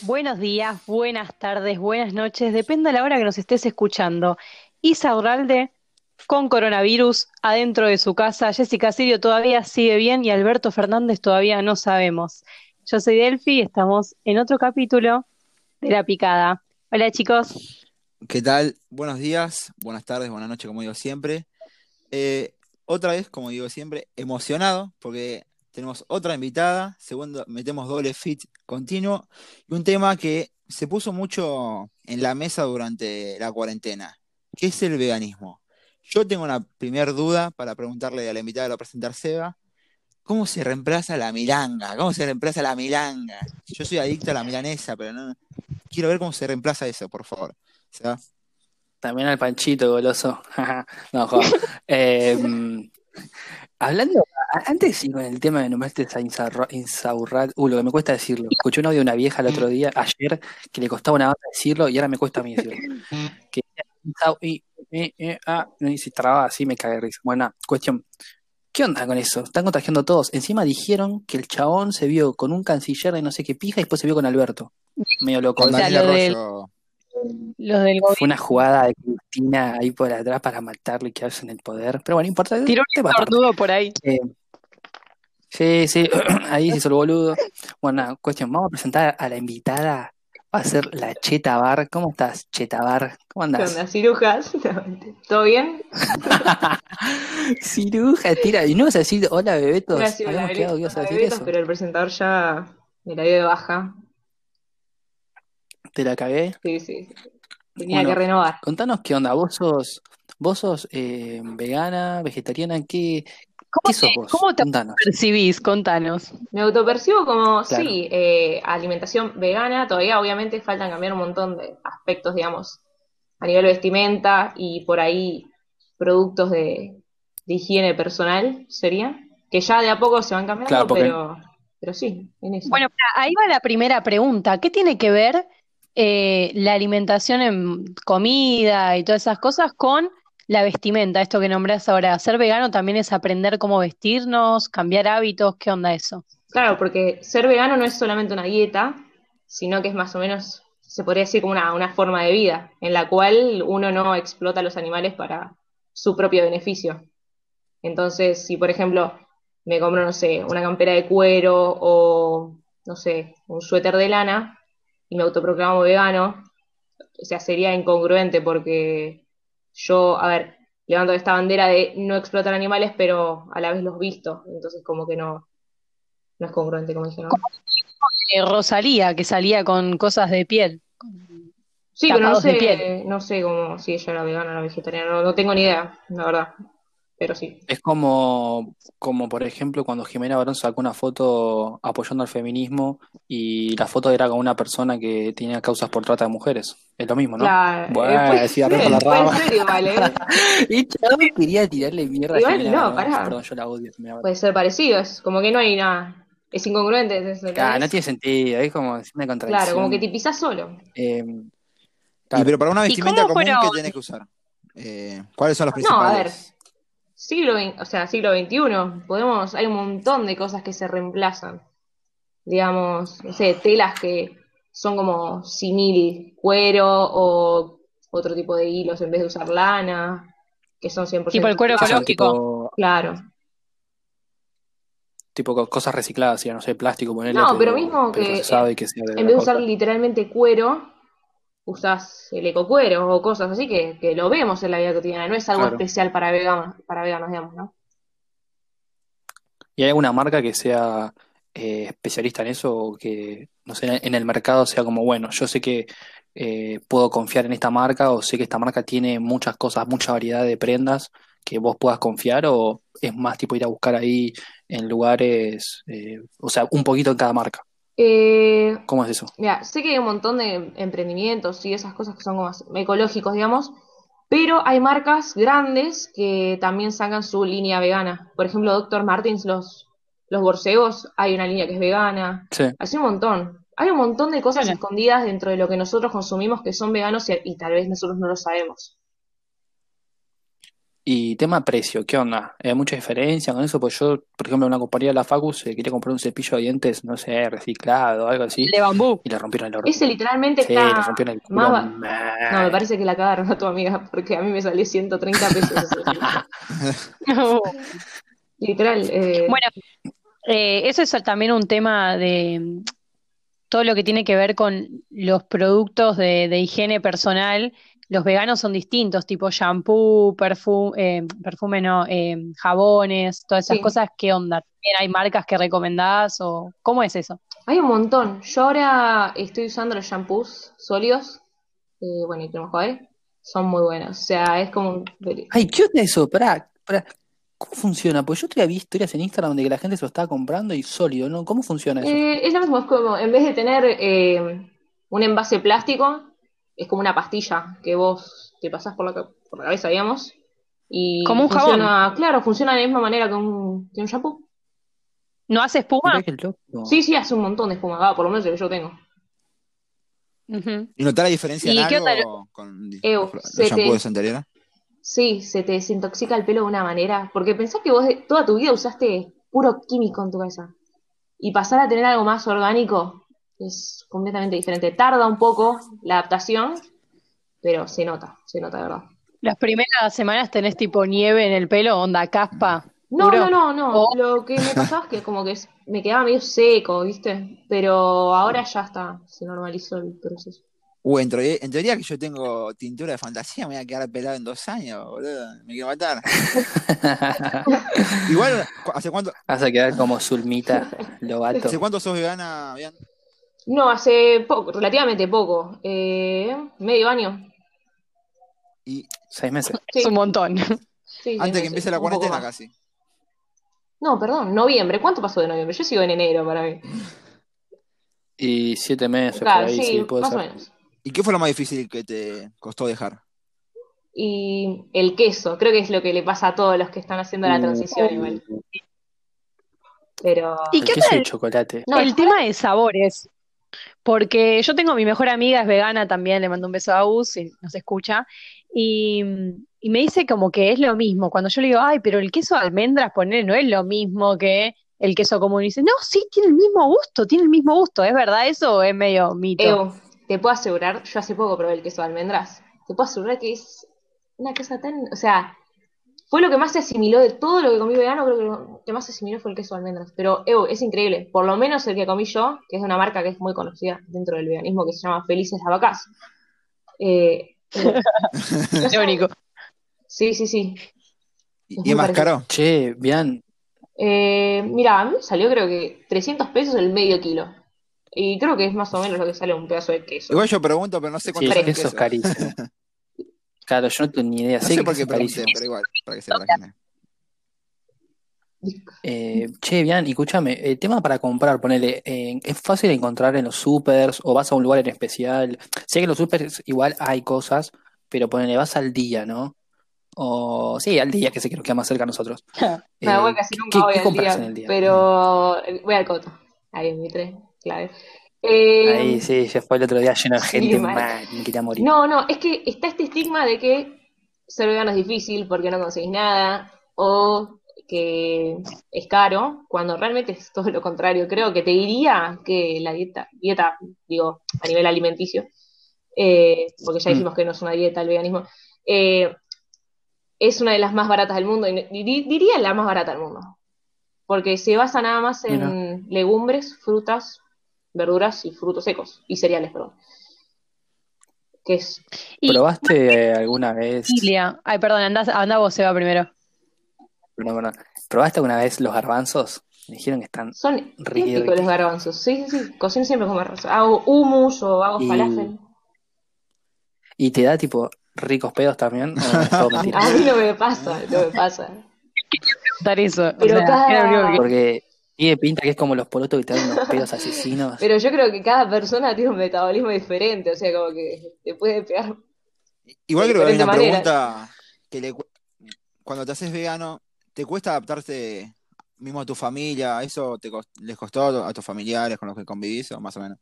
Buenos días, buenas tardes, buenas noches, depende de la hora que nos estés escuchando. Isa Urralde con coronavirus adentro de su casa. Jessica Sirio todavía sigue bien y Alberto Fernández todavía no sabemos. Yo soy Delphi y estamos en otro capítulo de La Picada. Hola chicos. ¿Qué tal? Buenos días, buenas tardes, buenas noches, como digo siempre. Eh, otra vez, como digo siempre, emocionado porque tenemos otra invitada, segundo, metemos doble fit continuo y un tema que se puso mucho en la mesa durante la cuarentena, que es el veganismo. Yo tengo una primera duda para preguntarle a la invitada lo presentar Seba. ¿Cómo se reemplaza la milanga? ¿Cómo se reemplaza la milanga? Yo soy adicto a la milanesa, pero no. Quiero ver cómo se reemplaza eso, por favor. También al panchito goloso. no, joder. Hablando, antes sí, con el tema de nombraste a Insaurrat, uh, lo que me cuesta decirlo. Escuché un audio de una vieja el otro día, ayer, que le costaba una banda decirlo y ahora me cuesta a mí decirlo. Que y, eh, eh, ah, y si traba así me cae risa. Buena cuestión. ¿Qué onda con eso? Están contagiando todos. Encima dijeron que el chabón se vio con un canciller de no sé qué pija y después se vio con Alberto. Medio loco. O sea, lo del, del Fue una jugada de Cristina ahí por atrás para matarlo y quedarse en el poder. Pero bueno, importa. Tiró un por ahí. Eh, sí, sí, ahí se hizo el boludo. Bueno, cuestión. Vamos a presentar a la invitada Va a ser la Cheta Bar. ¿Cómo estás, Cheta Bar? ¿Cómo andas? ¿Qué onda, cirujas? ¿Todo bien? Ciruja, tira. Y no vas a decir hola, bebetos. Habíamos quedado que ibas a decir eso. Pero el presentador ya me la dio de baja. ¿Te la cagué? Sí, sí. Tenía que renovar. Contanos qué onda. ¿Vos sos, vos sos eh, vegana, vegetariana? ¿Qué, ¿Cómo, te, percibís? Contanos. Me autopercibo como, sí, eh, alimentación vegana. Todavía, obviamente, faltan cambiar un montón de aspectos, digamos, a nivel vestimenta y por ahí productos de, higiene personal, sería. Que ya de a poco se van cambiando, pero, pero sí, en eso. Bueno, ahí va la primera pregunta. ¿Qué tiene que ver eh, la alimentación en comida y todas esas cosas con la vestimenta, esto que nombras ahora, ser vegano también es aprender cómo vestirnos, cambiar hábitos, ¿qué onda eso? Claro, porque ser vegano no es solamente una dieta, sino que es más o menos, se podría decir como una, una forma de vida, en la cual uno no explota a los animales para su propio beneficio. Entonces, si por ejemplo me compro, no sé, una campera de cuero o, no sé, un suéter de lana y me autoproclamo vegano, o sea, sería incongruente porque yo, a ver, levanto esta bandera de no explotar animales, pero a la vez los visto, entonces como que no, no es congruente, como dije, ¿no? Rosalía, que salía con cosas de piel. Sí, pero no sé, no sé cómo si ella era vegana o vegetariana, no tengo ni idea, la verdad pero sí. Es como, como por ejemplo, cuando Jimena Barón sacó una foto apoyando al feminismo y la foto era con una persona que tenía causas por trata de mujeres. Es lo mismo, ¿no? Claro, bueno, decía ser, la rama. Ser igual, ¿eh? y quería tirarle mierda igual, a Jimena no, pará. Perdón, yo la odio. Puede ser parecido, es como que no hay nada. Es incongruente. Es claro, no tiene sentido, es como una contradicción. Claro, como que te pisas solo. Eh, claro. Y pero para una vestimenta común, ¿qué tienes que usar? Eh, ¿Cuáles son los principales? No, a ver, siglo, o sea, siglo XXI, podemos, hay un montón de cosas que se reemplazan. Digamos, no sé, telas que son como simil cuero o otro tipo de hilos en vez de usar lana, que son 100%. Tipo el cuero ecológico. Claro. Tipo cosas recicladas, ya no sé, plástico, ponerle. No, pero, mismo que, en vez de usar literalmente cuero, usás el ecocuero o cosas así que, que, lo vemos en la vida cotidiana, no es algo especial para veganos, para veganos, digamos, ¿no? ¿Y hay alguna marca que sea eh, especialista en eso o que, no sé, en el mercado sea como, bueno, yo sé que eh, puedo confiar en esta marca o sé que esta marca tiene muchas cosas, mucha variedad de prendas que vos puedas confiar o es más tipo ir a buscar ahí en lugares, eh, o sea, un poquito en cada marca? Eh, ¿Cómo es eso? Mira, sé que hay un montón de emprendimientos y esas cosas que son como ecológicos, digamos, pero hay marcas grandes que también sacan su línea vegana. Por ejemplo, Dr. Martins, los, los borcegos, hay una línea que es vegana. Sí. Hay un montón. Hay un montón de cosas escondidas dentro de lo que nosotros consumimos que son veganos y, tal vez nosotros no lo sabemos. Y tema precio, ¿qué onda? ¿Hay mucha diferencia con eso? Pues yo, por ejemplo, en una compañía de la Facu se quería comprar un cepillo de dientes, no sé, reciclado, algo así, De bambú. y le rompieron el orto. Ese literalmente Sí, le está rompieron el culo. más. No, me parece que la cagaron a tu amiga, porque a mí me salió 130 pesos. Literal. eh, Bueno, eh, eso es también un tema de mm, todo lo que tiene que ver con los productos de, de higiene personal. Los veganos son distintos, tipo shampoo, perfume, perfume no, eh, jabones, todas esas Sí. cosas. ¿Qué onda? ¿También hay marcas que recomendás o cómo es eso? hay un montón. Yo ahora estoy usando los shampoos sólidos, eh, bueno, y crema enjuague, son muy buenos. O sea, es como un... Ay, ¿qué onda eso? Pará, pará. ¿Cómo funciona? Pues yo todavía vi historias en Instagram de que la gente se lo estaba comprando y sólido, ¿no? ¿Cómo funciona eso? Eh, es lo mismo, es como, en vez de tener eh, un envase plástico, es como una pastilla que vos te pasás por la, ca- por la cabeza, digamos, y Como un funciona, claro, funciona de la misma manera que un, que un shampoo. ¿No hace espuma? Loco. Sí, sí, hace un montón de espuma, por lo menos el que yo tengo. ¿Y notar la diferencia ¿Y en qué algo otra- con Eh, los, los se te- shampoos anteriores? Sí, se te desintoxica el pelo de una manera, porque pensás que vos de- toda tu vida usaste puro químico en tu cabeza, y pasar a tener algo más orgánico es completamente diferente. Tarda un poco la adaptación, pero se nota, se nota de verdad. Las primeras semanas tenés tipo nieve en el pelo, onda caspa. No, puro. no, no, no. Lo que me pasaba es que como que me quedaba medio seco, ¿viste? Pero ahora ya está, se normalizó el proceso. Uh, en, teoría- en teoría que yo tengo tintura de fantasía, me voy a quedar pelado en dos años, boludo. Me quiero matar. Igual, ¿cu- ¿hace cuánto, Vas a quedar como Zulmita Lobato. ¿hace cuánto sos vegana, Bian? No, hace poco, relativamente poco, eh, medio año. Y Seis meses. Sí, Es un montón. sí, antes que empiece la cuarentena casi. No, perdón, noviembre. ¿Cuánto pasó de noviembre? Yo sigo en enero para mí. Y siete meses por ahí, sí, sí, puede más o menos. ¿Y qué fue lo más difícil que te costó dejar? Y el queso, creo que es lo que le pasa a todos los que están haciendo la transición igual. Pero ¿Y El qué queso tal y chocolate. No, el tema de sabores? Porque yo tengo mi mejor amiga, es vegana también, le mando un beso a Uz, si nos escucha, y, me dice como que es lo mismo. Cuando yo le digo, ay, pero el queso de almendras, poner no es lo mismo que el queso común. Y dice, no, sí, tiene el mismo gusto, tiene el mismo gusto. ¿Es verdad eso o es medio mito? Ew, te puedo asegurar, yo hace poco probé el queso de almendras, te puedo asegurar que es una cosa tan, o sea, fue lo que más se asimiló de todo lo que comí vegano, creo que lo que más se asimiló fue el queso de almendras, pero ew, es increíble, por lo menos el que comí yo, que es de una marca que es muy conocida dentro del veganismo, que se llama Felices las Vacas. Eh, eh, sé, Irónico. sí, sí, sí. ¿Y, Es y es más parecido. caro? Che, Bian, Eh, mira, a mí salió creo que 300 pesos el medio kilo. Y creo que es más o menos lo que sale un pedazo de queso. Igual yo pregunto, pero no sé sí, cuánto el sale el queso es queso. carísimo. Claro, yo no tengo ni idea. No sé por qué pregunté, pero igual, para que sepa la. Eh, che, Bian, y escúchame, el tema para comprar, ponele, eh, ¿es fácil encontrar en los supers o vas a un lugar en especial? Sé que en los supers igual hay cosas, pero ponele, vas al día, ¿no? O sí, al día, que sé que nos queda más cerca a nosotros. Me Eh, voy casi ¿qué, nunca qué- voy qué al compras día, en el día? pero voy al coto. Ahí en mi tren, clave. Eh, Ahí sí, ya fue el otro día lleno de gente, mal. man, me quería morir. no, no, es que está este estigma de que ser vegano es difícil porque no conseguís nada o que es caro, cuando realmente es todo lo contrario. Creo que te diría que la dieta, dieta, digo, a nivel alimenticio, eh, porque ya Mm. dijimos que no es una dieta el veganismo, eh, es una de las más baratas del mundo, y di- diría la más barata del mundo, porque se basa nada más en legumbres, frutas, verduras y frutos secos, y cereales, perdón. Que es, Y ¿Probaste alguna vez? Ay, perdón, anda, anda vos, Seba, primero. No, perdón. ¿Probaste alguna vez los garbanzos? Me dijeron que están. son riqui. los garbanzos, sí, sí, sí, cocino siempre con garbanzos, hago hummus o hago Y- falafel. ¿Y te da tipo ricos pedos también? A mí no me pasa, no me pasa. Eso. o Pero sea, cada- Porque tiene pinta que es como los polotos que te dan unos pedos asesinos. Pero yo creo que cada persona tiene un metabolismo diferente, o sea, como que te puede pegar. Igual creo que hay una manera. pregunta que le cu- cuando te haces vegano, ¿te cuesta adaptarte mismo a tu familia? ¿Eso te cos- les costó a tu- a tus familiares con los que convivís o más o menos?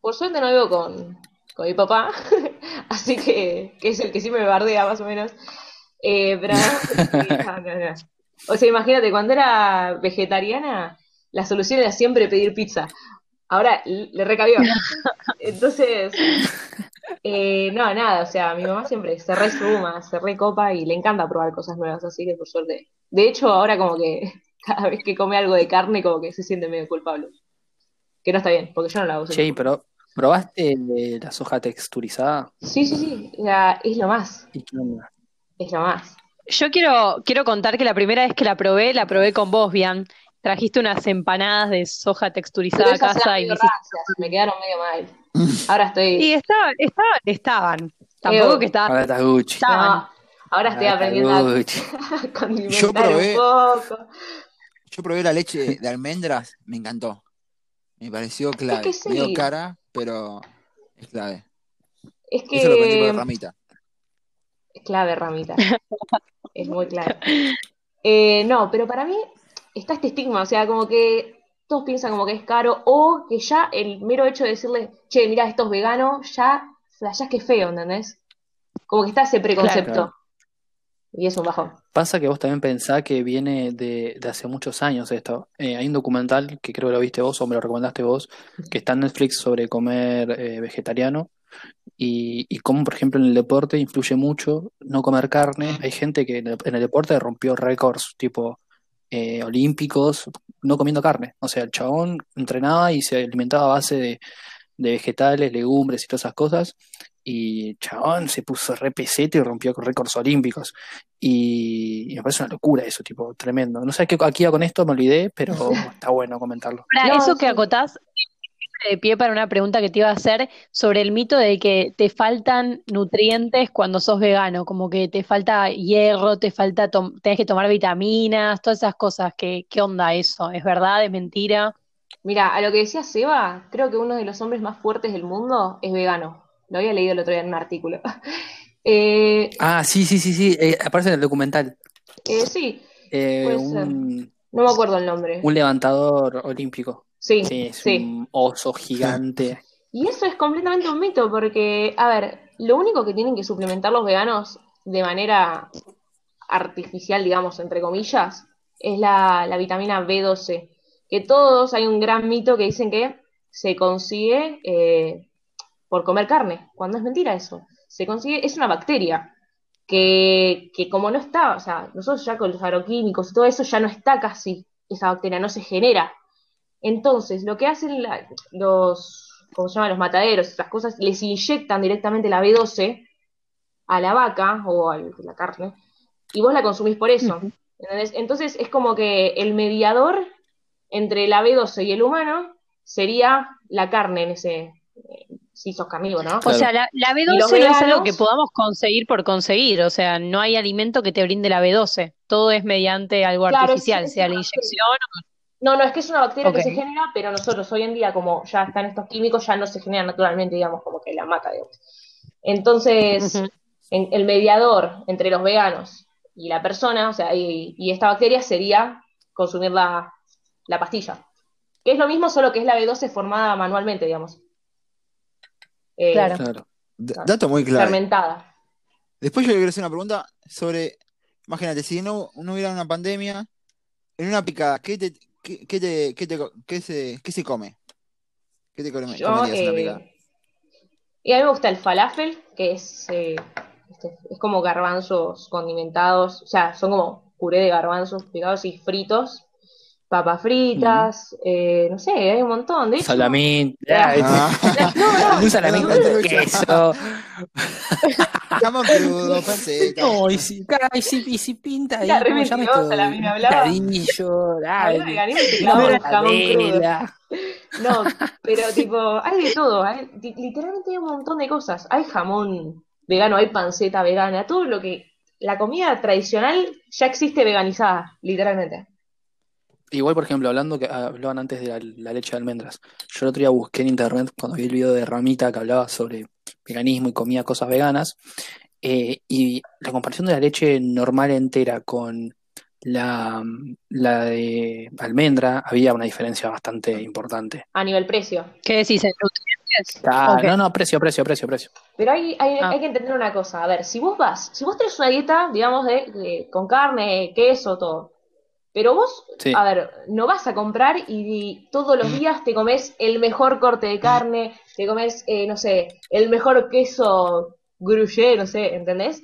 Por suerte no vivo con, con mi papá, así que, que es el que siempre me bardea más o menos. Eh, pero no, no, no. O sea, imagínate, cuando era vegetariana, la solución era siempre pedir pizza. Ahora le recabió. Entonces, eh, no, nada, o sea, mi mamá siempre se resuma, se recopa y le encanta probar cosas nuevas, así que por suerte. De hecho, ahora como que cada vez que come algo de carne, como que se siente medio culpable. Que no está bien, porque yo no la uso. Che, pero ¿probaste eh, la soja texturizada? Sí, sí, sí, sea, es lo más, ¿Y qué onda? es lo más. Yo quiero, quiero contar que la primera vez que la probé, la probé con vos, Bian. Trajiste unas empanadas de soja texturizada a casa y me hiciste... rancias, me quedaron medio mal. Ahora estoy... Y estaban, estaban, estaban. Tampoco Ew. que estaban. Ahora está Gucci. Estaban. No, ahora estoy Ahora aprendiendo a condimentar Yo probé- un poco. Yo probé la leche de almendras, me encantó. Me pareció clave. que sí. Medio cara, pero es clave. Es Eso lo aprendí por que... ramita. Es clave, Ramita. Es muy clave. Eh, no, pero para mí está este estigma, o sea, como que todos piensan como que es caro, o que ya el mero hecho de decirle, che, mira, esto es vegano, ya flashás que es feo, ¿entendés? Como que está ese preconcepto. Claro. Y es un bajón. Pasa que vos también pensás que viene de, de hace muchos años esto. Eh, hay un documental que creo que lo viste vos o me lo recomendaste vos, que está en Netflix sobre comer eh, vegetariano y, y cómo, por ejemplo, en el deporte influye mucho no comer carne. Hay gente que en el, en el deporte rompió récords tipo eh, olímpicos no comiendo carne. O sea, el chabón entrenaba y se alimentaba a base de, de vegetales, legumbres y todas esas cosas. Y el chabón se puso re pesete y rompió récords olímpicos. Y, y me parece una locura eso, tipo, tremendo. No sé qué aquí iba con esto, me olvidé, pero está bueno comentarlo. No, eso que acotás de pie para una pregunta que te iba a hacer sobre el mito de que te faltan nutrientes cuando sos vegano, como que te falta hierro, te falta tom- tenés que tomar vitaminas, todas esas cosas. ¿Qué, qué onda eso? ¿Es verdad? ¿Es mentira? Mira, a lo que decía Seba, creo que uno de los hombres más fuertes del mundo es vegano. Lo había leído el otro día en un artículo. Eh, Ah, sí, sí, sí, sí, eh, aparece en el documental. eh, sí, Eh, Puede ser. un, no me acuerdo el nombre. un levantador olímpico. Sí, Sí, es sí. un oso gigante. Y eso es completamente un mito, porque, a ver, lo único que tienen que suplementar los veganos de manera artificial, digamos, entre comillas, es la, la vitamina B12. Que todos hay un gran mito que dicen que se consigue eh, por comer carne, cuando es mentira eso. Se consigue, es una bacteria que, que como no está, o sea, nosotros ya con los agroquímicos y todo eso ya no está casi esa bacteria, no se genera. Entonces, lo que hacen la- los, ¿cómo se llama? Los mataderos, esas cosas, les inyectan directamente la B12 a la vaca o a la carne y vos la consumís por eso. Entonces, es como que el mediador entre la B12 y el humano sería la carne en ese, eh, si sos carnívoro, ¿no? O Claro. sea, la, la Y B12 los no es algo que podamos conseguir por conseguir, o sea, no hay alimento que te brinde la B12, todo es mediante algo Claro, artificial, es- es sea la inyección. No, no, es que es una bacteria que se genera, pero nosotros hoy en día, como ya están estos químicos, ya no se generan naturalmente, digamos, como que la mata, digamos. Entonces, en- el mediador entre los veganos y la persona, o sea, y, y esta bacteria sería consumir la, la pastilla. Que es lo mismo, solo que es la B12 formada manualmente, digamos. Eh, Claro. Claro. Dato muy clave. Fermentada. Después yo le quiero hacer una pregunta sobre, imagínate, si no, no hubiera una pandemia, en una picada, ¿qué te, qué, qué te, qué te qué se, qué se come? ¿Qué te come- Yo, comerías una eh, picada? y a mí me gusta el falafel, que es, eh, este, es como garbanzos condimentados, o sea, son como puré de garbanzos picados y fritos, papas fritas, eh, no sé, hay un montón. De hecho, Salamín. Ah. No, no, Un salamín no, con queso. Jamón crudo, panceta. No, y si, y si, y si pinta ahí, re ¿cómo se llama mentirosa esto? la mina, hablaba. Picadillo, dale. No, pero tipo, hay de todo, hay- literalmente hay un montón de cosas. Hay jamón vegano, hay panceta vegana, todo lo que... La comida tradicional ya existe veganizada, literalmente. Igual, por ejemplo, hablando que hablaban antes de la, la leche de almendras. Yo el otro día busqué en internet cuando vi el video de Ramita que hablaba sobre veganismo y comía cosas veganas. eh, y la comparación de la leche normal entera con la, la de almendra había una diferencia bastante importante. A nivel precio. ¿Qué decís? ¿En nutrientes? No, no, precio, precio, precio, precio. Pero hay, hay, Ah. hay que entender una cosa. A ver, si vos vas, si vos tenés una dieta, digamos, de, de- con carne, queso, todo. Pero vos, Sí. a ver, no vas a comprar y, y todos los días te comes el mejor corte de carne, te comes, eh, no sé, el mejor queso gruyère, no sé, ¿entendés?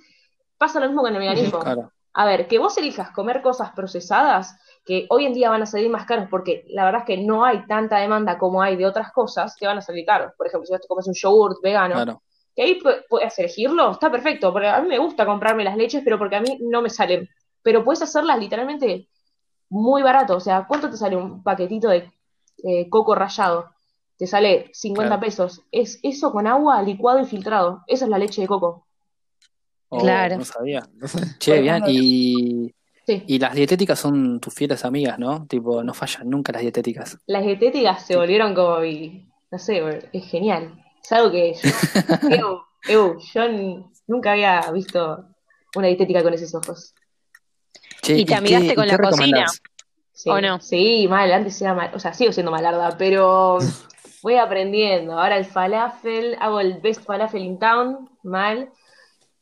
Pasa lo mismo con el veganismo. Claro. A ver, que vos elijas comer cosas procesadas, que hoy en día van a salir más caros porque la verdad es que no hay tanta demanda como hay de otras cosas, te van a salir caros. Por ejemplo, si vos te comes un yogurt vegano, Claro. que ahí pu- puedes elegirlo, está perfecto, porque a mí me gusta comprarme las leches, pero porque a mí no me salen. Pero puedes hacerlas literalmente muy barato, o sea, ¿cuánto te sale un paquetito de eh, coco rallado? Te sale 50 Claro. pesos. Es eso con agua, licuado y filtrado. Esa es la leche de coco. Oh, Claro. No sabía. Che, bien, y, Sí. y las dietéticas son tus fieles amigas, ¿no? Tipo, no fallan nunca las dietéticas. Las dietéticas se volvieron como, no sé, es genial. Es algo que yo, eu, eu, yo nunca había visto una dietética con esos ojos. Che, ¿Y te amigaste qué- con la cocina? Sí, ¿O no? Sí, mal, antes era mal, o sea, sigo siendo malarda, pero voy aprendiendo. Ahora el falafel, hago el best falafel in town, mal.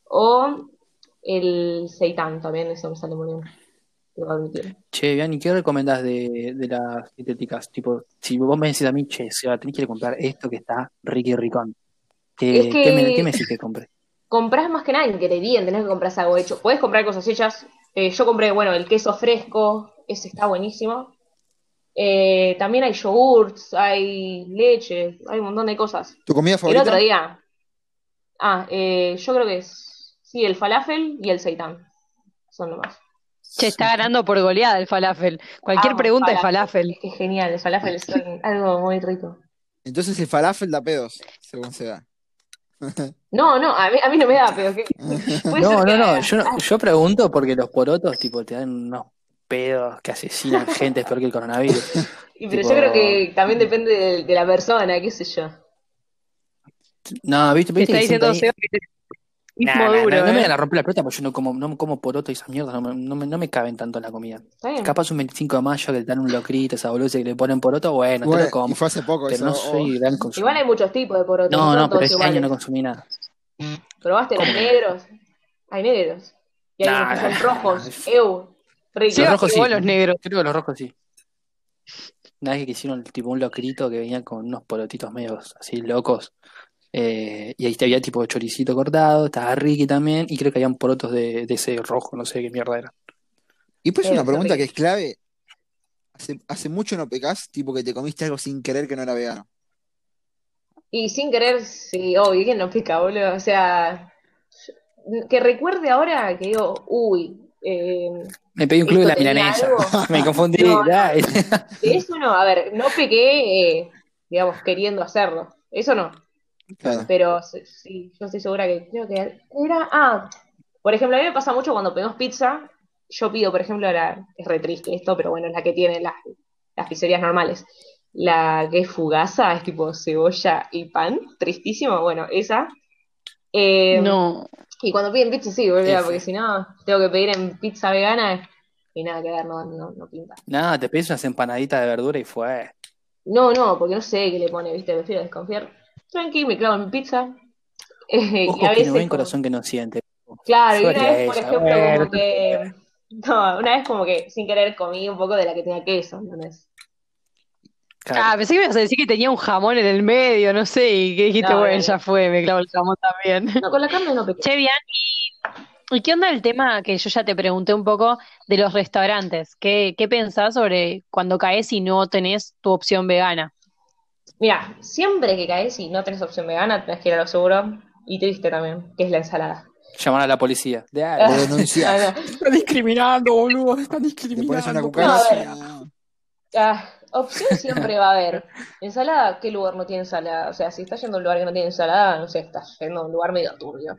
O el seitan también, eso me sale muy bien. Che, bien, ¿y qué recomendás de, de las dietéticas? Tipo, si vos me decís a mí, che, Seba, tenés que ir a comprar esto que está riqui ricón. ¿Qué, Es que- qué me, qué me decís que compre? Comprás más que nada ingredientes, tenés que comprar algo hecho. Puedes comprar cosas hechas. Eh, yo compré, bueno, el queso fresco, ese está buenísimo. Eh, también hay yogurts, hay leche, hay un montón de cosas. ¿Tu comida El favorita? otro día. Ah, eh, yo creo que es. Sí, el falafel y el seitán. Son nomás. Che, está ganando por goleada el falafel. Cualquier pregunta es falafel. Es que es genial, el falafel es algo muy rico. Entonces el falafel da pedos, según se da. No, no, a mí, a mí no me da, pero que. puede No, no, que- no, yo, no- yo pregunto porque los porotos, tipo, te dan unos pedos que asesinan gente, es peor que el coronavirus. Y, pero tipo- yo creo que también depende de, de la persona, qué sé yo. No, viste, Te viste está diciendo Seba que te- Nah, no, no me ¿eh? vayan a romper la pelota porque yo no como, no como poroto y esas mierdas, no me, no me, no me caben tanto en la comida. Capaz un 25 de mayo que te dan un locrito, esa bolusa que le ponen poroto, bueno, te Bueno, lo como. y fue hace poco Pero eso. no oh. soy gran Igual hay muchos tipos de porotos, No, no, pero este año no consumí nada. ¿Probaste los ¿Cómo? negros? Hay negros. Y hay que son rojos. nah. Eu. Rico. Rojos sí. los negros. Creo que los rojos sí. Una vez que hicieron tipo un locrito que venía con unos porotitos medios así locos. Eh, y ahí había tipo choricito cortado, estaba Ricky también, y creo que habían porotos de, de ese rojo, no sé qué mierda era. Y pues Eh, una pregunta que es clave. Hace, hace mucho no pecas, tipo que te comiste algo sin querer que no era vegano. Y sin querer, sí, obvio, ¿quién no pica, boludo? O sea, que recuerde ahora que digo, uy, eh, Me pedí un club de la ¿Esto tenía milanesa. Me confundí. No, no. eso no, a ver, no pequé, eh, digamos, queriendo hacerlo. Eso no. Claro. Pero sí, yo estoy segura que creo que era. Ah, por ejemplo, a mí me pasa mucho cuando pedimos pizza. Yo pido, por ejemplo, la. Es re triste esto, pero bueno, es la que tienen las, las pizzerías normales. La que es fugaza, es tipo cebolla y pan. Tristísimo, bueno, esa. Eh, No. Y cuando piden pizza, sí, boludo, porque si no, tengo que pedir en pizza vegana y nada que ver, no, no, no pinta. Nada, te pedís unas empanaditas de verdura y fue. No, no, porque no sé qué le pone, viste, prefiero desconfiar. Tranqui, me clavo en mi pizza. Eh, Ojo y a que veces no ven corazón que no siente. Claro, y una vez, por ejemplo, bueno, como que. No, una vez como que sin querer comí un poco de la que tenía queso, ¿entendés? Claro. Ah, pensé que me ibas a decir que tenía un jamón en el medio, no sé, y que dijiste, No, bueno, no, ya no. fue, me clavo el jamón también. No, con la carne no pequé. Che, bien, ¿y, y qué onda el tema que yo ya te pregunté un poco de los restaurantes? ¿Qué, qué pensás sobre cuando caes y no tenés tu opción vegana? Mira, siempre que caes y no tenés opción vegana, tenés que ir a lo seguro. Y triste también, que es la ensalada. Llamar a la policía. De Lo ah. Ah, no. están discriminando, boludo. Están Te pones una discriminando. cucaracha. Ah, opción siempre va a haber. Ensalada, ¿qué lugar no tiene ensalada? O sea, si estás yendo a un lugar que no tiene ensalada, no sé, estás yendo a un lugar medio turbio.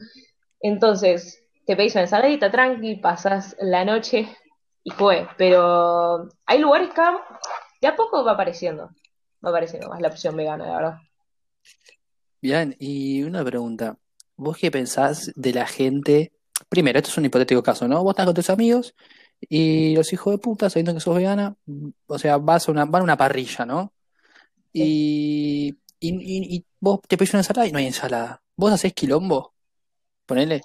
Entonces, te pedís una ensaladita tranqui, pasas la noche y fue. Pero hay lugares que de a poco va apareciendo. Va apareciendo más la opción vegana, la verdad. Bien, y una pregunta. ¿Vos qué pensás de la gente? Primero, esto es un hipotético caso, ¿no? Vos estás con tus amigos Y los hijos de puta, sabiendo que sos vegana, o sea, vas a una, van a una parrilla, ¿no? Y, y, y- y vos te pedís una ensalada y no hay ensalada. ¿Vos hacés quilombo? Ponele.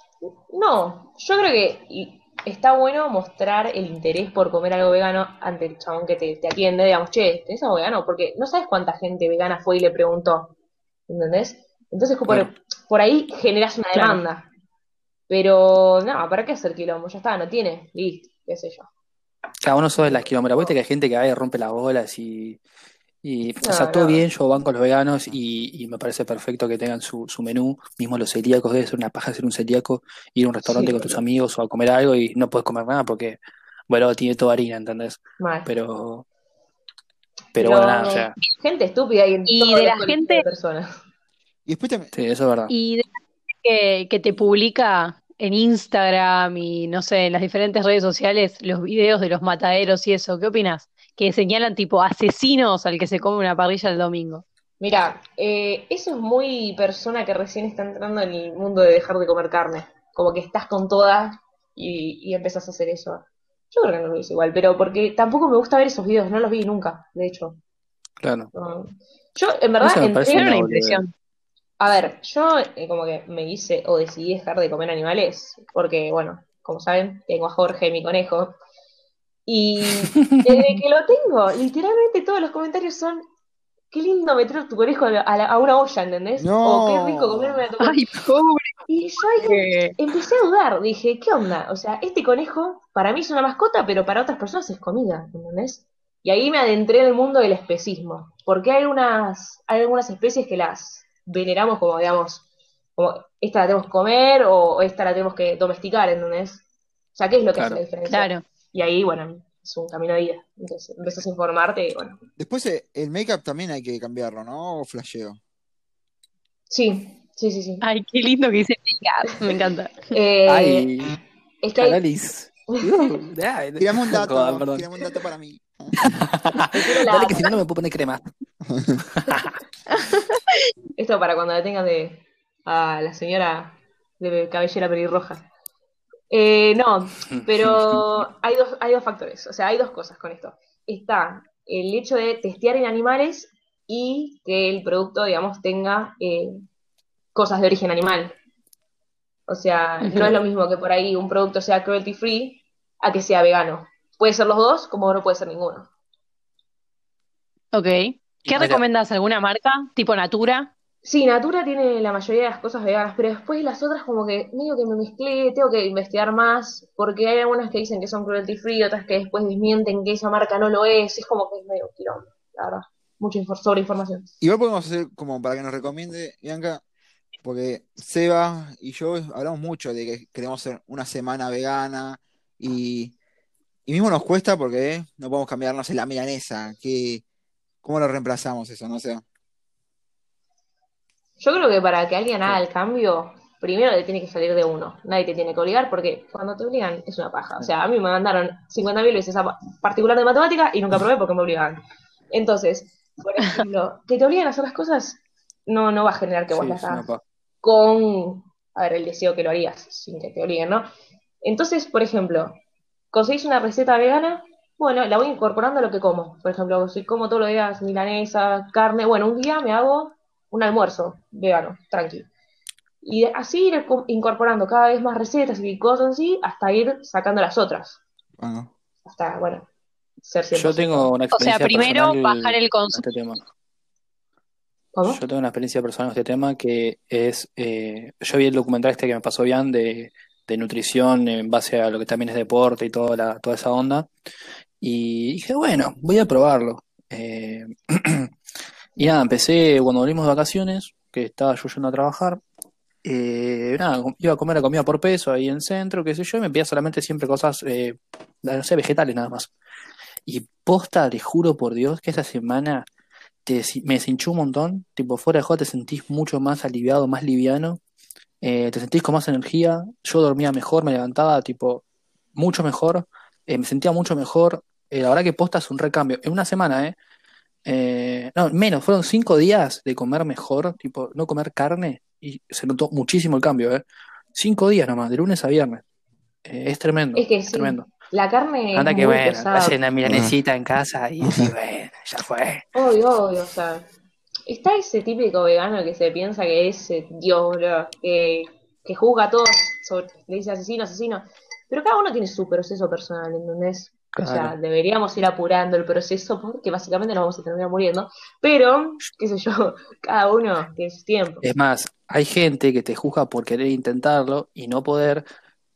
No, yo creo que está bueno mostrar el interés por comer algo vegano ante el chabón que te, te atiende, digamos, che, ¿tenés algo vegano? Porque no sabes cuánta gente vegana fue y le preguntó, ¿entendés? Entonces por, ahí generas una Claro. demanda. Pero, no, ¿para qué hacer quilombo? Ya está, no tiene, listo, qué sé yo. Cada uno sos de las quilombolas. Viste que hay gente que va y rompe las bolas y, y o sea, No, todo no. bien, yo banco a los veganos y, y me parece perfecto que tengan su, su menú. Mismo los celíacos, debe ser una paja ser un celíaco, ir a un restaurante Sí, con tus amigos o a comer algo y no puedes comer nada porque, bueno, tiene toda harina, ¿entendés? Mal. Pero, pero Pero- bueno, nada, o sea, Gente estúpida hay en Y de la gente- de personas. Y después también, sí, eso es verdad. Y de la gente que, que te publica en Instagram y no sé, en las diferentes redes sociales los videos de los mataderos y eso, ¿qué opinas? Que señalan tipo asesinos al que se come una parrilla el domingo. Mira, eh, eso es muy persona que recién está entrando en el mundo de dejar de comer carne. Como que estás con todas y, y empezás a hacer eso. Yo creo que no lo hice igual, pero porque tampoco me gusta ver esos videos, no los vi nunca, de hecho. Claro. No. Yo, en verdad, entré- una impresión. a ver, yo eh, como que me hice o decidí dejar de comer animales, porque, bueno, como saben, tengo a Jorge, mi conejo, y desde que lo tengo, literalmente todos los comentarios son, qué lindo meter tu conejo a, la- una olla, ¿entendés? No. O qué rico comerme a tu conejo. Ay, pobre. Y yo ahí empecé a dudar, dije, ¿qué onda? O sea, este conejo para mí es una mascota, pero para otras personas es comida, ¿entendés? Y ahí me adentré en el mundo del especismo, porque hay algunas, hay algunas especies que las veneramos como, digamos, como esta la tenemos que comer o esta la tenemos que domesticar, ¿entendés? O sea, ¿qué es lo que Claro. hace la diferencia? Claro. Y ahí, bueno, es un camino de vida. Entonces, empezás a informarte y, bueno, después eh, el make-up también hay que cambiarlo, ¿no? O flasheo. sí, sí, sí, sí. Ay, qué lindo que dice "Venga", me encanta. Eh, Ay, es que hay- Canalis. Uh, Tirame un dato, perdón. un dato para mí. Dale que si no, no me puedo poner crema. Esto para cuando la tengas de a la señora de cabellera pelirroja. Eh, no, pero hay dos, hay dos factores, o sea, hay dos cosas con esto. Está el hecho de testear en animales y que el producto, digamos, tenga eh, cosas de origen animal. O sea, no es lo mismo que por ahí un producto sea cruelty free a que sea vegano. Puede ser los dos, como no puede ser ninguno. Ok. ¿Qué Mira. recomiendas? ¿Alguna marca? ¿Tipo Natura? Sí, Natura tiene la mayoría de las cosas veganas, pero después las otras como que medio que me mezclé, tengo que investigar más, porque hay algunas que dicen que son cruelty free, otras que después desmienten que esa marca no lo es, es como que es medio quilombo, la verdad. Mucha infor- sobreinformación. Igual podemos hacer como para que nos recomiende, Bianca, porque Seba y yo hablamos mucho de que queremos hacer una semana vegana y, y mismo nos cuesta porque no podemos cambiarnos en la milanesa. Que, ¿Cómo lo reemplazamos eso? No sé. Yo creo que para que alguien haga el cambio, primero le tiene que salir de uno. Nadie te tiene que obligar porque cuando te obligan es una paja. O sea, a mí me mandaron 50.000 veces a particular de matemática y nunca probé porque me obligaban. Entonces, por ejemplo, que te obliguen a hacer las cosas no, no va a generar que vos Sí, las hagas con, a ver, el deseo que lo harías sin que te obliguen, ¿no? Entonces, por ejemplo, conseguís una receta vegana, bueno, la voy incorporando a lo que como. Por ejemplo, si como todos los días milanesa, carne, bueno, un día me hago un almuerzo vegano, tranqui. Y así ir co- incorporando cada vez más recetas y cosas así, hasta ir sacando las otras. Bueno, Hasta, bueno, ser 100%. Yo tengo una O sea, experiencia primero personal bajar el con consumo. este tema. ¿Cómo? Yo tengo una experiencia personal con este tema que es, eh, yo vi el documental este que me pasó bien de, de nutrición en base a lo que también es deporte y toda, la, toda esa onda. Y dije, bueno, voy a probarlo. Eh, y nada, empecé cuando volvimos de vacaciones, que estaba yo yendo a trabajar. eh, nada, iba a comer la comida por peso ahí en centro, qué sé yo, y me pedía solamente siempre cosas, eh, no sé, vegetales nada más. Y posta, te juro por Dios que esa semana te, me deshinchó un montón, tipo fuera de juego te sentís mucho más aliviado, más liviano, eh, te sentís con más energía, yo dormía mejor, me levantaba tipo mucho mejor, eh, me sentía mucho mejor, la verdad que posta es un recambio, en una semana, ¿eh? Eh, no, menos, fueron cinco días de comer mejor, tipo no comer carne, y se notó muchísimo el cambio, ¿eh? Cinco días nomás, de lunes a viernes, Eh, es tremendo, Es que es sí. tremendo. La carne es Anda que muy bueno, pesada. hace una milanesita en casa y sí, bueno, ya fue. Obvio, obvio, o sea, está ese típico vegano que se piensa que es eh, Dios, boludo, que, que juzga a todos, sobre- le dice asesino, asesino, pero cada uno tiene su proceso personal, ¿entendés? O sea, deberíamos ir apurando el proceso porque básicamente nos vamos a terminar muriendo, pero, qué sé yo, cada uno tiene su tiempo. Es más, hay gente que te juzga por querer intentarlo y no poder.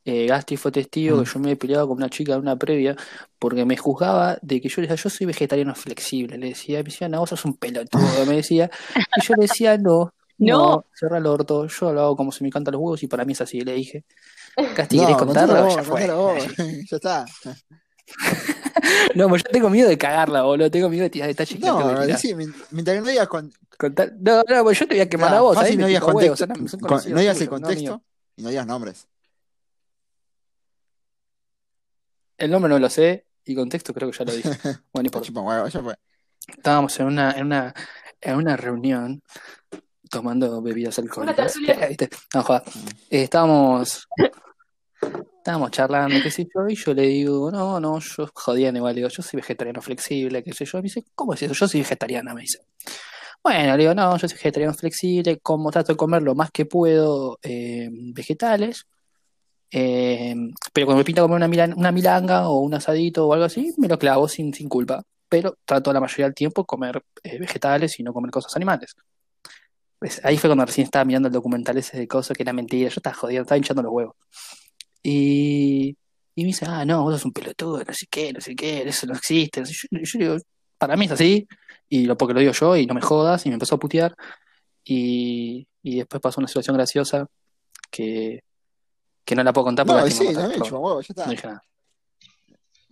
Eh, Gasti fue testigo Mm. que yo me he peleado con una chica en una previa porque me juzgaba de que yo le decía, yo soy vegetariano flexible. Le decía, me decía, no, vos sos un pelotudo, me decía. Y yo le decía, no, no, No. cierra el orto, yo lo hago como se me cantan los huevos y para mí es así. Le dije, Gasti, No, ¿querés contalo contarlo? Ya fue. vos. ya está. No, pues yo tengo miedo de cagarla, boludo. Tengo miedo de tirar detalles no No, que decí, mient- mientras que no digas con, Contar- No, no, pues yo te voy a quemar Claro, a vos. fácil no digas contexto, son- son con- conocidos no digas el tuyos, no contexto y no digas nombres. El nombre no lo sé y contexto creo que ya lo dije. Bueno, no importa. Chupa huevo, ya fue. Estábamos en una, en una, en una reunión tomando bebidas alcohólicas. No, joda. Eh, estábamos, estábamos charlando, qué sé yo, y yo le digo, no, no, yo jodiendo igual, digo, yo soy vegetariano flexible, qué sé yo. Me dice, ¿cómo es eso? Yo soy vegetariana, me dice. Bueno, le digo, no, yo soy vegetariano flexible, como trato de comer lo más que puedo eh, vegetales. eh, pero cuando me pinta comer una, milan- una milanga o un asadito o algo así, me lo clavo sin, sin culpa. Pero trato la mayoría del tiempo comer eh, vegetales y no comer cosas animales. Pues ahí fue cuando recién estaba mirando el documental ese de cosas que era mentira. Yo estaba jodiendo, estaba hinchando los huevos. Y, y me dice, ah, no, vos sos un pelotudo, no sé qué, no sé qué, eso no existe. Yo, yo digo, para mí es así, y lo, porque lo digo yo, y no me jodas, y me empezó a putear. Y, y después pasó una situación graciosa que, que no la puedo contar porque No, sí, pero huevo, ya está. no dije nada.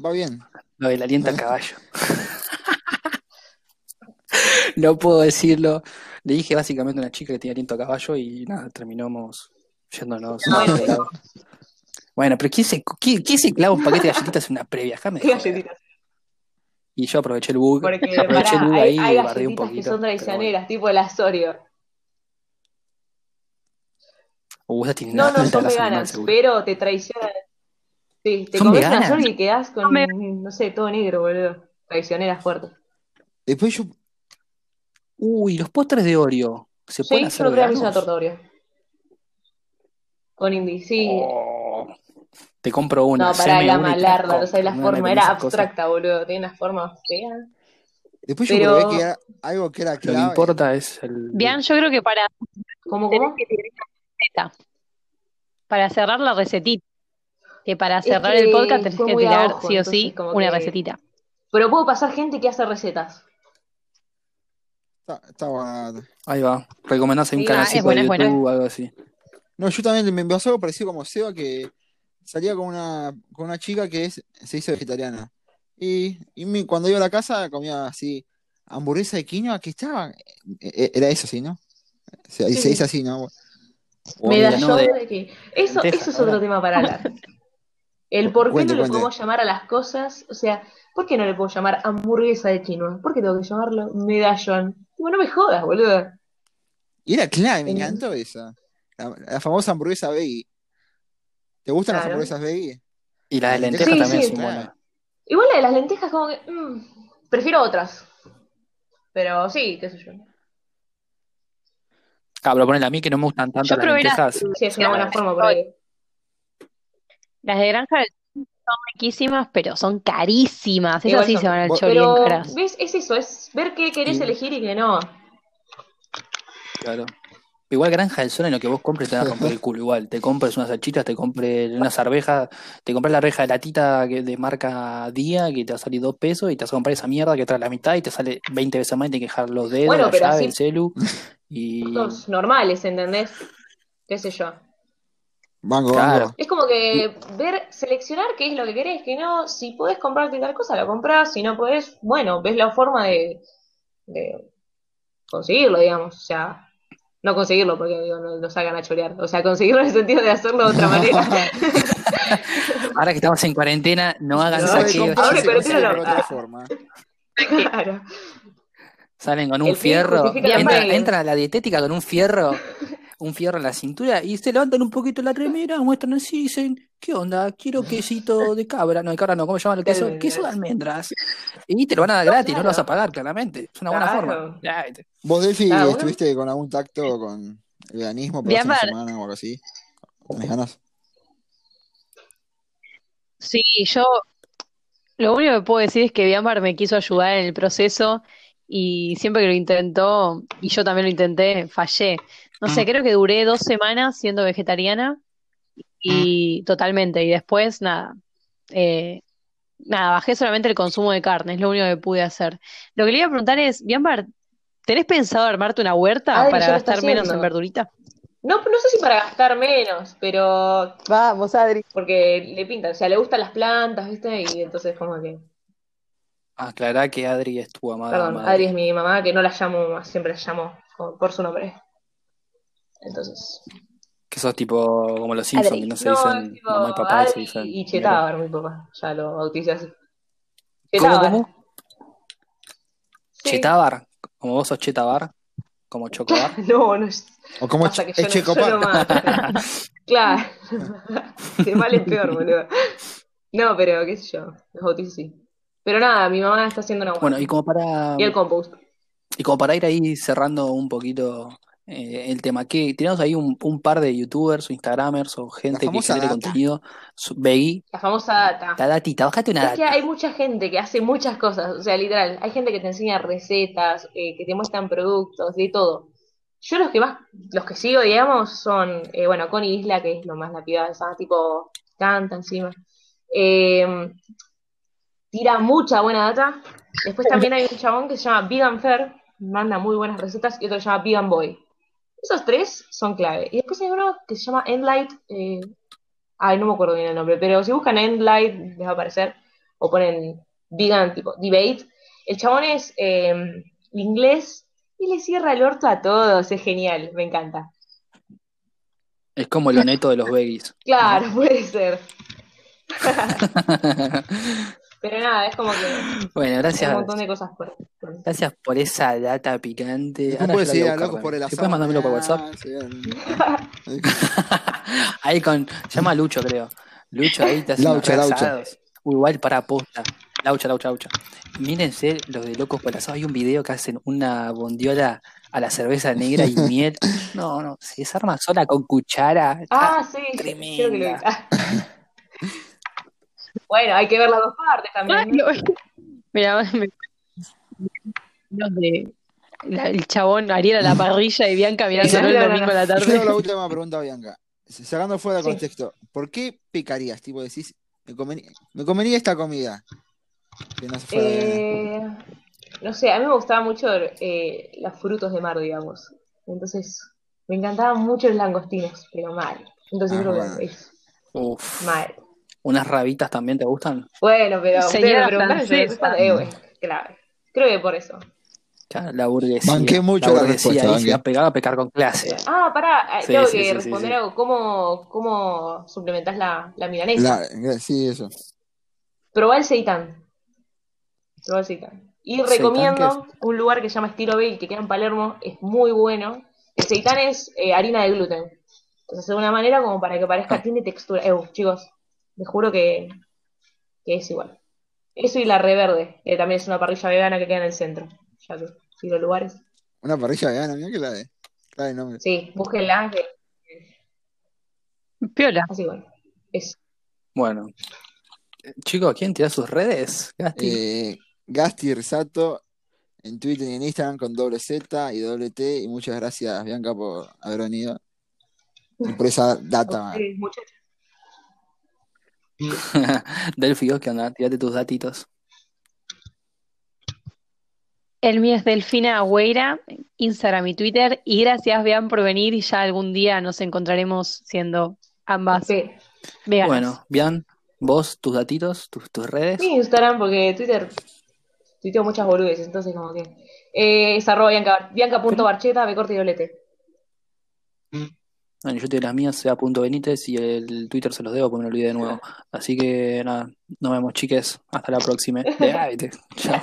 Va bien. Lo del aliento al caballo. No puedo decirlo. Le dije básicamente a una chica que tenía aliento a caballo y nada, terminamos yéndonos a Bueno. Bueno, pero ¿quién se, quién, quién se clava un paquete de galletitas en una previa? Déjame. Y yo aproveché el bug, Porque aproveché el bug hay, ahí hay y bardé un galletitas que poquito. son bueno. traicioneras, tipo el Asorio. Uh, No, una no son animal, veganas, seguro. pero te traicionan. Sí, te ¿Son comes una veganas? Asorio y quedás con, No me- no sé, todo negro, boludo. Traicioneras fuertes. Después yo. Uy, los postres de Oreo. ¿Se Sí, pueden yo hacer lo creo que una torta Oreo. Con Indy, sí. Oh, te compro una, no, para la malarda, no sabes la forma, era abstracta, boludo. Tenía una forma fea. Después yo Pero- probé que era algo que era Lo que clave. importa es el. Bien, yo creo que para, ¿Cómo, cómo? receta, para cerrar la recetita, que para Es cerrar que el podcast tenés que tirar ojo, sí o entonces sí como una que- recetita. Pero puedo pasar gente que hace recetas. Está, está. Ahí va. Recomendás un Sí, canalcito ah, de buena. YouTube, algo así. No, yo también me pasó algo parecido como Seba que salía con una, con una chica que es, se hizo vegetariana. Y, y mi- cuando iba a la casa comía así hamburguesa de quinoa que estaba. e- e- Era eso, sí, ¿no? Se, Sí, se dice así, ¿no? O Medallón de- de que. Eso, eso es otro tema para hablar. El por qué Cuente, no le cuente. podemos llamar a las cosas, o sea, ¿por qué no le puedo llamar hamburguesa de quinoa? ¿Por qué tengo que llamarlo medallón? Tipo, no me jodas, boludo. Y era clave, me En- encantó esa. La, la famosa hamburguesa veggie. ¿Te gustan las Claro. hamburguesas veggie? Y las de lentejas sí, también sí. son buenas. Igual la de las lentejas, como que. mm, prefiero otras. Pero sí, qué sé yo. Ah, pero ponele a mí que no me gustan tanto Yo las probé las- lentejas. Sí, es una buena forma por ahí. Las de granja son riquísimas, pero son carísimas. Esas sí son- se van al chori Pero. ¿ves? Es eso, es ver qué querés Sí. elegir y qué no. Claro. Igual Granja del Sol en lo que vos compres te va a romper el culo igual. Te compres unas salchichas, te compres unas arvejas, te compras la reja de latita de marca Día que te va a salir dos pesos y te vas a comprar esa mierda que trae la mitad y te sale 20 veces más y te que dejar los dedos, Bueno, la pero llave, así- el celu y Los normales, ¿entendés? Qué sé yo. Banco, Claro. banco. Es como que ver, seleccionar qué es lo que querés, que no, si podés comprarte tal cosa, la compras, si no podés, bueno, ves la forma de, de conseguirlo, digamos, o sea, no conseguirlo porque digo, no nos hagan a chorear, o sea, conseguirlo en el sentido de hacerlo de otra manera. ahora que estamos en cuarentena, no hagan No, de saqueos, ahora cuarentena no. por otra forma. Claro. Salen con un El fierro, entra, entra a la dietética con un fierro, un fierro en la cintura y se levantan un poquito la remera, muestran así y dicen, ¿qué onda? Quiero quesito de cabra, no, de cabra no, ¿cómo se llama el queso? Queso de almendras. Y te lo van a dar gratis, no lo vas a pagar, claramente. Es una buena Claro. forma. Ya, te- ¿Vos, Delphi, Ah, bueno. estuviste con algún tacto con el veganismo por una semana o algo así? ¿Tenés ganas? Sí, yo lo único que puedo decir es que Bianbar me quiso ayudar en el proceso y siempre que lo intentó, y yo también lo intenté, fallé. No sé, creo que duré dos semanas siendo vegetariana y totalmente, y después nada, eh, nada, bajé solamente el consumo de carne, es lo único que pude hacer. Lo que le iba a preguntar es, Bianbar, ¿tenés pensado armarte una huerta para gastar menos en verdurita? No, no sé si para gastar menos, pero Vamos, Adri. porque le pinta, o sea, le gustan las plantas, ¿viste? Y entonces como que, Aclará que Adri es tu amada perdón, madre. Adri es mi mamá, que no la llamo, siempre la llamo por su nombre. Entonces, Que sos tipo como los Simpsons, Adri. que no se No, dicen es tipo mamá y papá, se dicen. y Chetabar, mi papá, ya lo bauticé así. ¿Cómo, Chetabar. cómo? Sí. Chetabar, como vos sos Chetabar, como Chocobar. No, no es. ¿O cómo Pasa es que yo no, yo Checopar? no mato. claro. De mal en peor, boludo. No, pero qué sé yo. Los bautizos sí. Pero nada, mi mamá está haciendo una huerta. Bueno, y como para, Y el compost. y como para ir ahí cerrando un poquito eh, el tema, que tenemos ahí un, un par de youtubers o instagramers o gente que data. contenido. Veggie, La famosa data. la datita, bájate una Es que data. hay mucha gente que hace muchas cosas, o sea, literal, hay gente que te enseña recetas, eh, que te muestran productos, de todo. Yo los que más, los que sigo, digamos, son, eh, bueno, Connie Isla, que es lo más la piba esa, tipo, canta encima. Eh, tira mucha buena data. Después también hay un chabón que se llama Vegan Fair, manda muy buenas recetas, y otro que se llama Vegan Boy. Esos tres son clave. Y después hay uno que se llama Endlight, eh, ay, no me acuerdo bien el nombre, pero si buscan Endlight les va a aparecer, o ponen Vegan, tipo, Debate. El chabón es eh, inglés y le cierra el orto a todos, es genial, me encanta. Es como lo neto de los veggies. Claro, puede ser. Pero nada, es como que Bueno, gracias. un montón de cosas por, por- Gracias por esa data picante. Ahora puedes ir a a locos por el asado. puedes mandármelo por WhatsApp. Ah, sí. Ahí con. Se llama Lucho, creo. Lucho ahí te hace unos Laucha, Laucha. reasados. Uy, igual para posta. Laucha, laucha, laucha. Mírense los de Locos por el Asado. Hay un video que hacen una bondiola a la cerveza negra y miel. No, no, se desarma sola con cuchara. Ah, sí, tremenda. creo que lo vi. Bueno, hay que ver las dos partes también. ¿no? Mira, me- los de la- el chabón Ariel a la parrilla y Bianca mirándolo el No, no, domingo a la Yo tengo tarde. la última pregunta, Bianca. Sacando fuera de Sí. contexto, ¿por qué picarías? Tipo, decís, me comería, me comería esta comida. Que no se Eh, no sé, a mí me gustaban mucho eh, los frutos de mar, digamos. Entonces, me encantaban mucho los langostinos, pero mal. Entonces Ah, creo bueno. que es Uf. mal. ¿Unas rabitas también te gustan? Bueno, pero Señora eh, bueno, claro. Creo que por eso. Claro, la burguesía. Banqué mucho la burguesía respuesta, ha pegado a pecar con clase. Ah, pará, eh, Sí, tengo sí, que sí, responder sí. algo. ¿Cómo, cómo suplementás la, la milanesa? La- sí, eso. Probá el seitán. Probá el seitán. Y ¿Seitán qué recomiendo un lugar que se llama Estilo Bale, que queda en Palermo, es muy bueno. El seitán es eh, harina de gluten. Entonces, de una manera como para que parezca, Ah. tiene textura. Eh, chicos, les juro que, que es igual. Eso y la reverde, que también es una parrilla vegana que queda en el centro. Ya que, si los lugares. Una parrilla vegana, mira que la de. La de nombre. Sí, búsquenla, que Piola. así bueno. Es Bueno. Chicos, ¿quién tira sus redes? Gasti. Eh, Gasti Risato en Twitter y en Instagram con doble Z y doble T. Y muchas gracias, Bianca, por haber venido. Y por esa data, man. ustedes, muchachos. Delphi, ¿vos ¿qué onda? Tírate tus datitos. El mío es Delfina Agüera, Instagram y Twitter. Y gracias, Bian, por venir. Y ya algún día nos encontraremos siendo ambas Sí. veganas. Bueno, Bian, vos, tus datitos, tus, tus redes. Mi Instagram, porque Twitter tuiteo muchas boludeces, entonces como que eh, es arroba bianca, bianca.barcheta, B corte y doble T. Bueno, yo te las mías, sea punto Benítez y el Twitter se los debo porque me lo olvidé de nuevo. Así que nada, nos vemos, chiques. Hasta la próxima. De- te- chao.